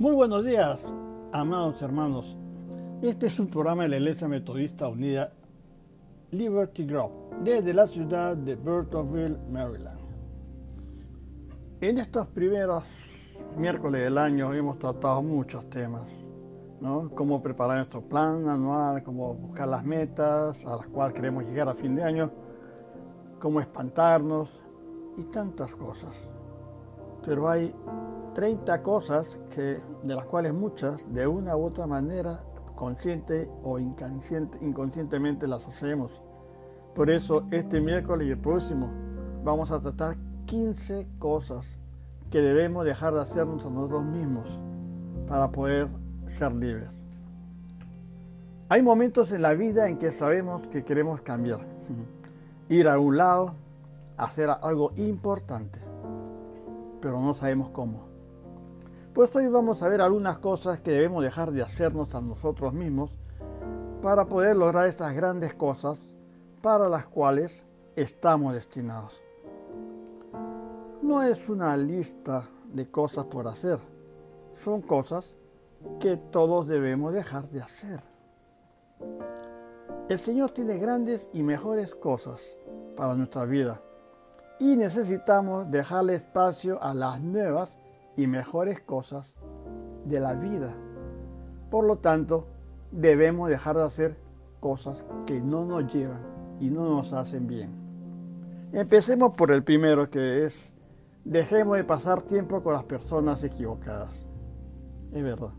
Muy buenos días, amados hermanos. Este es un programa de la Iglesia Metodista Unida Liberty Grove, desde la ciudad de Burtonville, Maryland. En estos primeros miércoles del año hemos tratado muchos temas, ¿no? Cómo preparar nuestro plan anual, cómo buscar las metas a las cuales queremos llegar a fin de año, cómo espantarnos y tantas cosas. Pero hay 30 cosas que, de las cuales muchas, de una u otra manera, consciente o inconsciente, inconscientemente las hacemos. Por eso este miércoles y el próximo vamos a tratar 15 cosas que debemos dejar de hacernos a nosotros mismos para poder ser libres. Hay momentos en la vida en que sabemos que queremos cambiar, ir a un lado, hacer algo importante, pero no sabemos cómo. Pues hoy vamos a ver algunas cosas que debemos dejar de hacernos a nosotros mismos para poder lograr estas grandes cosas para las cuales estamos destinados. No es una lista de cosas por hacer, son cosas que todos debemos dejar de hacer. El Señor tiene grandes y mejores cosas para nuestra vida y necesitamos dejarle espacio a las nuevas y mejores cosas de la vida. Por lo tanto, debemos dejar de hacer cosas que no nos llevan y no nos hacen bien. Empecemos por el primero que es, dejemos de pasar tiempo con las personas equivocadas. Es verdad.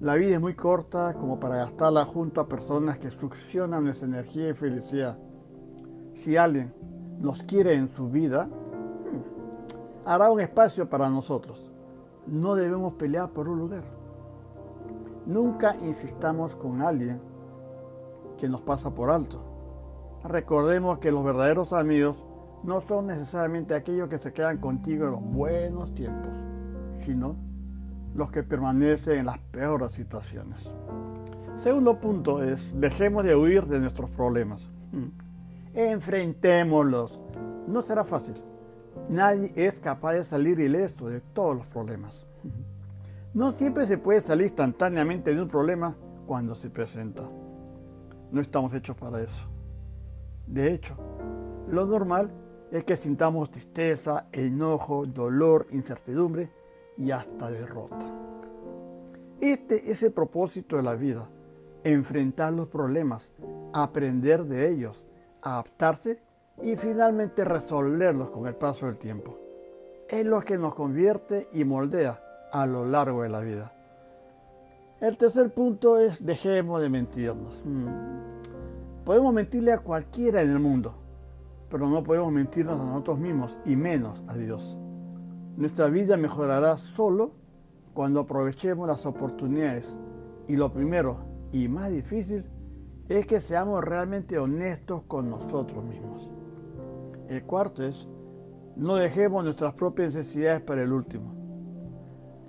La vida es muy corta como para gastarla junto a personas que succionan nuestra energía y felicidad. Si alguien nos quiere en su vida, hará un espacio para nosotros. No debemos pelear por un lugar. Nunca insistamos con alguien que nos pasa por alto. Recordemos que los verdaderos amigos no son necesariamente aquellos que se quedan contigo en los buenos tiempos, sino los que permanecen en las peores situaciones. Segundo punto es, dejemos de huir de nuestros problemas. Enfrentémoslos. No será fácil Nadie es capaz de salir ileso de todos los problemas. No siempre se puede salir instantáneamente de un problema cuando se presenta. No estamos hechos para eso. De hecho, lo normal es que sintamos tristeza, enojo, dolor, incertidumbre y hasta derrota. Este es el propósito de la vida, enfrentar los problemas, aprender de ellos, adaptarse y finalmente resolverlos con el paso del tiempo. Es lo que nos convierte y moldea a lo largo de la vida. El tercer punto es dejemos de mentirnos. Hmm. Podemos mentirle a cualquiera en el mundo, pero no podemos mentirnos a nosotros mismos y menos a Dios. Nuestra vida mejorará solo cuando aprovechemos las oportunidades y lo primero y más difícil es que seamos realmente honestos con nosotros mismos. El cuarto es, no dejemos nuestras propias necesidades para el último.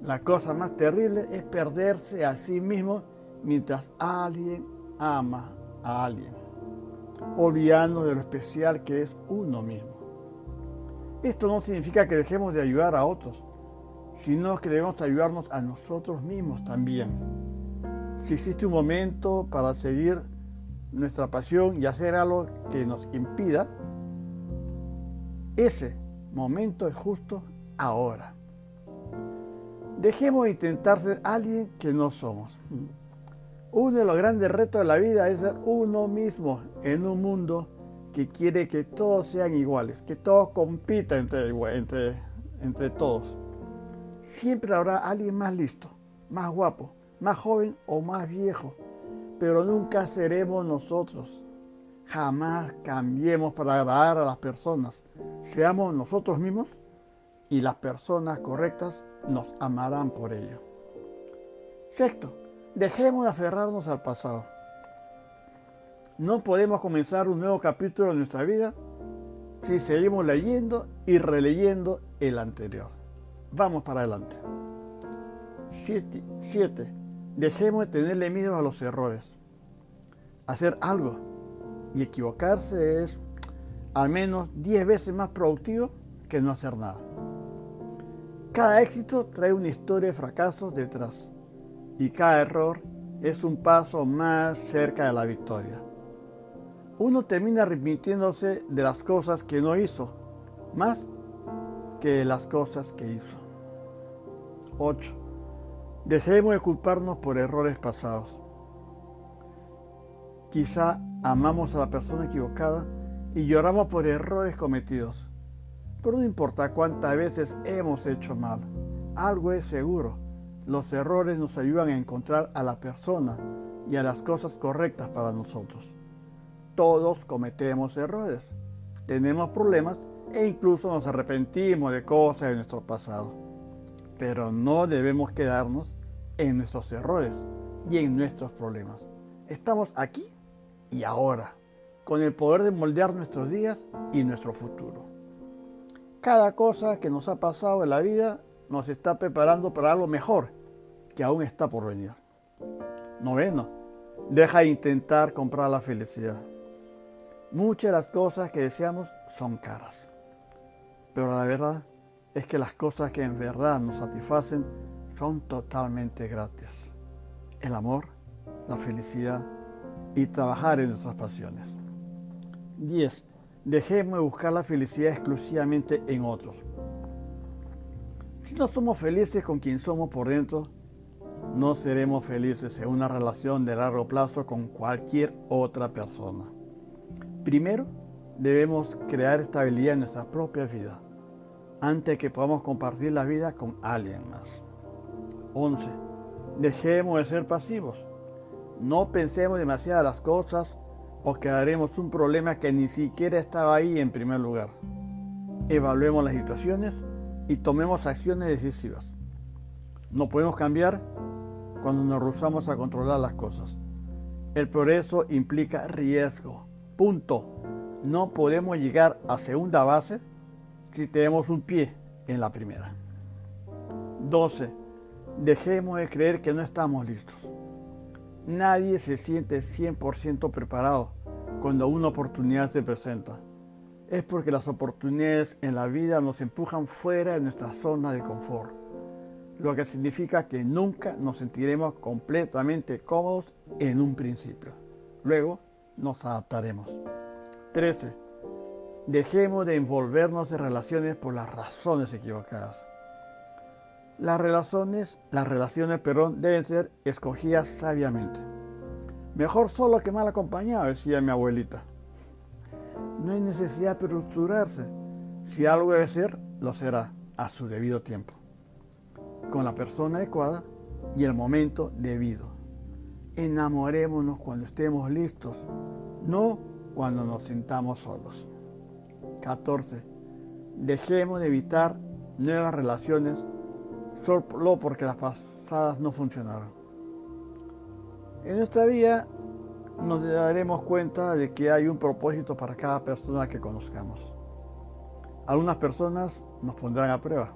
La cosa más terrible es perderse a sí mismo mientras alguien ama a alguien, olvidando de lo especial que es uno mismo. Esto no significa que dejemos de ayudar a otros, sino que debemos ayudarnos a nosotros mismos también. Si existe un momento para seguir nuestra pasión y hacer algo que nos impida, ese momento es justo ahora. Dejemos de intentar ser alguien que no somos. Uno de los grandes retos de la vida es ser uno mismo en un mundo que quiere que todos sean iguales, que todos compitan entre, entre, entre todos. Siempre habrá alguien más listo, más guapo, más joven o más viejo, pero nunca seremos nosotros. Jamás cambiemos para agradar a las personas. Seamos nosotros mismos y las personas correctas nos amarán por ello. Sexto, dejemos de aferrarnos al pasado. No podemos comenzar un nuevo capítulo de nuestra vida si seguimos leyendo y releyendo el anterior. Vamos para adelante. Siete, Dejemos de tenerle miedo a los errores. Hacer algo y equivocarse es al menos 10 veces más productivo que no hacer nada. Cada éxito trae una historia de fracasos detrás y cada error es un paso más cerca de la victoria. Uno termina arrepintiéndose de las cosas que no hizo, más que de las cosas que hizo. 8. Dejemos de culparnos por errores pasados. Quizá amamos a la persona equivocada y lloramos por errores cometidos. Pero no importa cuántas veces hemos hecho mal, algo es seguro. Los errores nos ayudan a encontrar a la persona y a las cosas correctas para nosotros. Todos cometemos errores, tenemos problemas e incluso nos arrepentimos de cosas de nuestro pasado. Pero no debemos quedarnos en nuestros errores y en nuestros problemas. Estamos aquí y ahora, con el poder de moldear nuestros días y nuestro futuro. Cada cosa que nos ha pasado en la vida nos está preparando para algo mejor que aún está por venir. Noveno, deja de intentar comprar la felicidad. Muchas de las cosas que deseamos son caras, pero la verdad es que las cosas que en verdad nos satisfacen son totalmente gratis. El amor, la felicidad y trabajar en nuestras pasiones. 10. Dejemos de buscar la felicidad exclusivamente en otros. Si no somos felices con quien somos por dentro, no seremos felices en una relación de largo plazo con cualquier otra persona. Primero, debemos crear estabilidad en nuestra propia vida antes que podamos compartir la vida con alguien más. 11. Dejemos de ser pasivos. No pensemos demasiado las cosas o quedaremos un problema que ni siquiera estaba ahí en primer lugar. Evaluemos las situaciones y tomemos acciones decisivas. No podemos cambiar cuando nos rehusamos a controlar las cosas. El progreso implica riesgo. Punto. No podemos llegar a segunda base si tenemos un pie en la primera. 12. Dejemos de creer que no estamos listos. Nadie se siente 100% preparado cuando una oportunidad se presenta. Es porque las oportunidades en la vida nos empujan fuera de nuestra zona de confort, lo que significa que nunca nos sentiremos completamente cómodos en un principio. Luego nos adaptaremos. 13. Dejemos de envolvernos en relaciones por las razones equivocadas. Las relaciones, las relaciones, perdón, deben ser escogidas sabiamente. Mejor solo que mal acompañado, decía mi abuelita. No hay necesidad de estructurarse. Si algo debe ser, lo será a su debido tiempo, con la persona adecuada y el momento debido. Enamorémonos cuando estemos listos, no cuando nos sintamos solos. 14. Dejemos de evitar nuevas relaciones solo porque las pasadas no funcionaron. En nuestra vida nos daremos cuenta de que hay un propósito para cada persona que conozcamos. Algunas personas nos pondrán a prueba,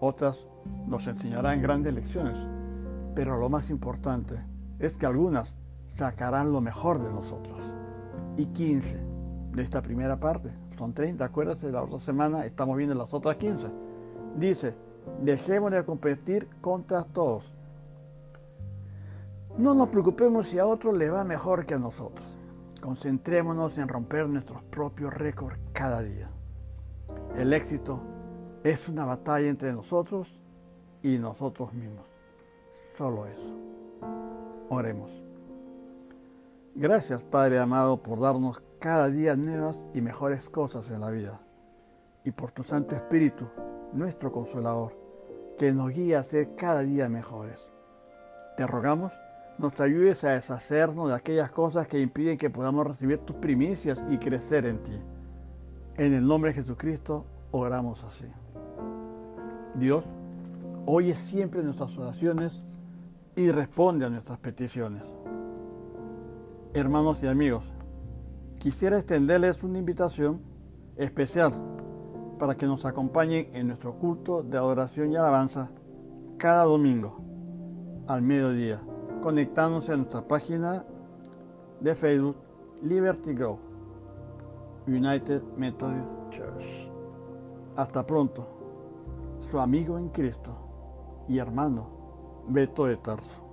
otras nos enseñarán grandes lecciones, pero lo más importante es que algunas sacarán lo mejor de nosotros. Y 15 de esta primera parte, son 30, acuérdense, la otra semana estamos viendo las otras 15. Dice, Dejemos de competir contra todos. No nos preocupemos si a otros le va mejor que a nosotros. Concentrémonos en romper nuestros propios récords cada día. El éxito es una batalla entre nosotros y nosotros mismos. Solo eso. Oremos. Gracias Padre amado por darnos cada día nuevas y mejores cosas en la vida y por tu Santo Espíritu nuestro consolador, que nos guía a ser cada día mejores. Te rogamos, nos ayudes a deshacernos de aquellas cosas que impiden que podamos recibir tus primicias y crecer en ti. En el nombre de Jesucristo oramos así. Dios, oye siempre nuestras oraciones y responde a nuestras peticiones. Hermanos y amigos, quisiera extenderles una invitación especial para que nos acompañen en nuestro culto de adoración y alabanza cada domingo al mediodía, conectándose a nuestra página de Facebook Liberty Grow United Methodist Church. Hasta pronto. su amigo en Cristo y hermano Beto de Tarso.